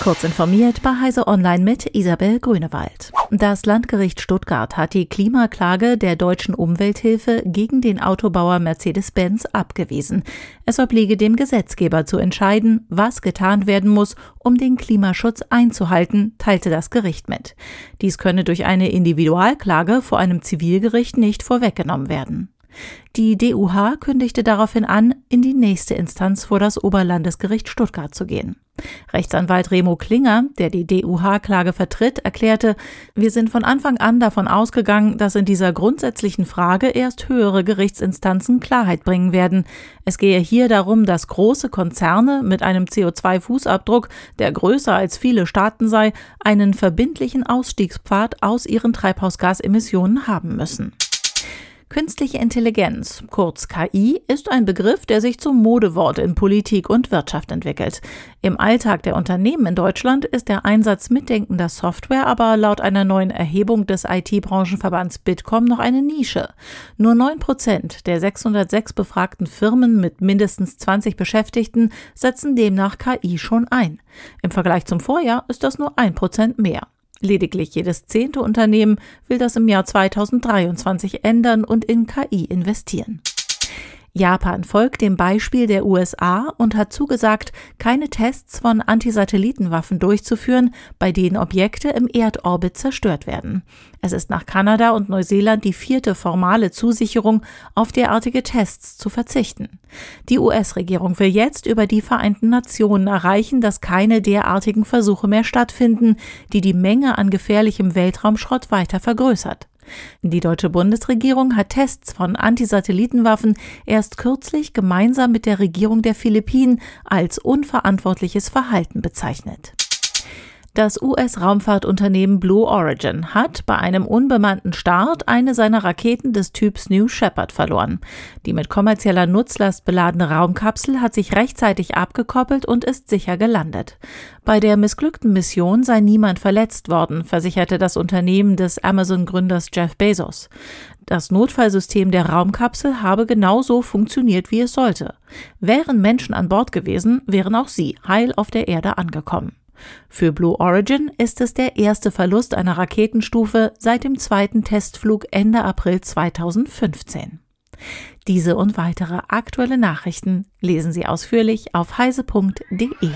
Kurz informiert bei Heise Online mit Isabel Grünewald. Das Landgericht Stuttgart hat die Klimaklage der deutschen Umwelthilfe gegen den Autobauer Mercedes-Benz abgewiesen. Es obliege dem Gesetzgeber zu entscheiden, was getan werden muss, um den Klimaschutz einzuhalten, teilte das Gericht mit. Dies könne durch eine Individualklage vor einem Zivilgericht nicht vorweggenommen werden. Die DUH kündigte daraufhin an, in die nächste Instanz vor das Oberlandesgericht Stuttgart zu gehen. Rechtsanwalt Remo Klinger, der die DUH-Klage vertritt, erklärte, wir sind von Anfang an davon ausgegangen, dass in dieser grundsätzlichen Frage erst höhere Gerichtsinstanzen Klarheit bringen werden. Es gehe hier darum, dass große Konzerne mit einem CO2-Fußabdruck, der größer als viele Staaten sei, einen verbindlichen Ausstiegspfad aus ihren Treibhausgasemissionen haben müssen. Künstliche Intelligenz, kurz KI, ist ein Begriff, der sich zum Modewort in Politik und Wirtschaft entwickelt. Im Alltag der Unternehmen in Deutschland ist der Einsatz mitdenkender Software aber laut einer neuen Erhebung des IT-Branchenverbands Bitkom noch eine Nische. Nur neun Prozent der 606 befragten Firmen mit mindestens 20 Beschäftigten setzen demnach KI schon ein. Im Vergleich zum Vorjahr ist das nur ein Prozent mehr. Lediglich jedes zehnte Unternehmen will das im Jahr 2023 ändern und in KI investieren. Japan folgt dem Beispiel der USA und hat zugesagt, keine Tests von Antisatellitenwaffen durchzuführen, bei denen Objekte im Erdorbit zerstört werden. Es ist nach Kanada und Neuseeland die vierte formale Zusicherung, auf derartige Tests zu verzichten. Die US-Regierung will jetzt über die Vereinten Nationen erreichen, dass keine derartigen Versuche mehr stattfinden, die die Menge an gefährlichem Weltraumschrott weiter vergrößert. Die deutsche Bundesregierung hat Tests von Antisatellitenwaffen erst kürzlich gemeinsam mit der Regierung der Philippinen als unverantwortliches Verhalten bezeichnet. Das US-Raumfahrtunternehmen Blue Origin hat bei einem unbemannten Start eine seiner Raketen des Typs New Shepard verloren. Die mit kommerzieller Nutzlast beladene Raumkapsel hat sich rechtzeitig abgekoppelt und ist sicher gelandet. Bei der missglückten Mission sei niemand verletzt worden, versicherte das Unternehmen des Amazon-Gründers Jeff Bezos. Das Notfallsystem der Raumkapsel habe genauso funktioniert, wie es sollte. Wären Menschen an Bord gewesen, wären auch sie heil auf der Erde angekommen. Für Blue Origin ist es der erste Verlust einer Raketenstufe seit dem zweiten Testflug Ende April 2015. Diese und weitere aktuelle Nachrichten lesen Sie ausführlich auf heise.de.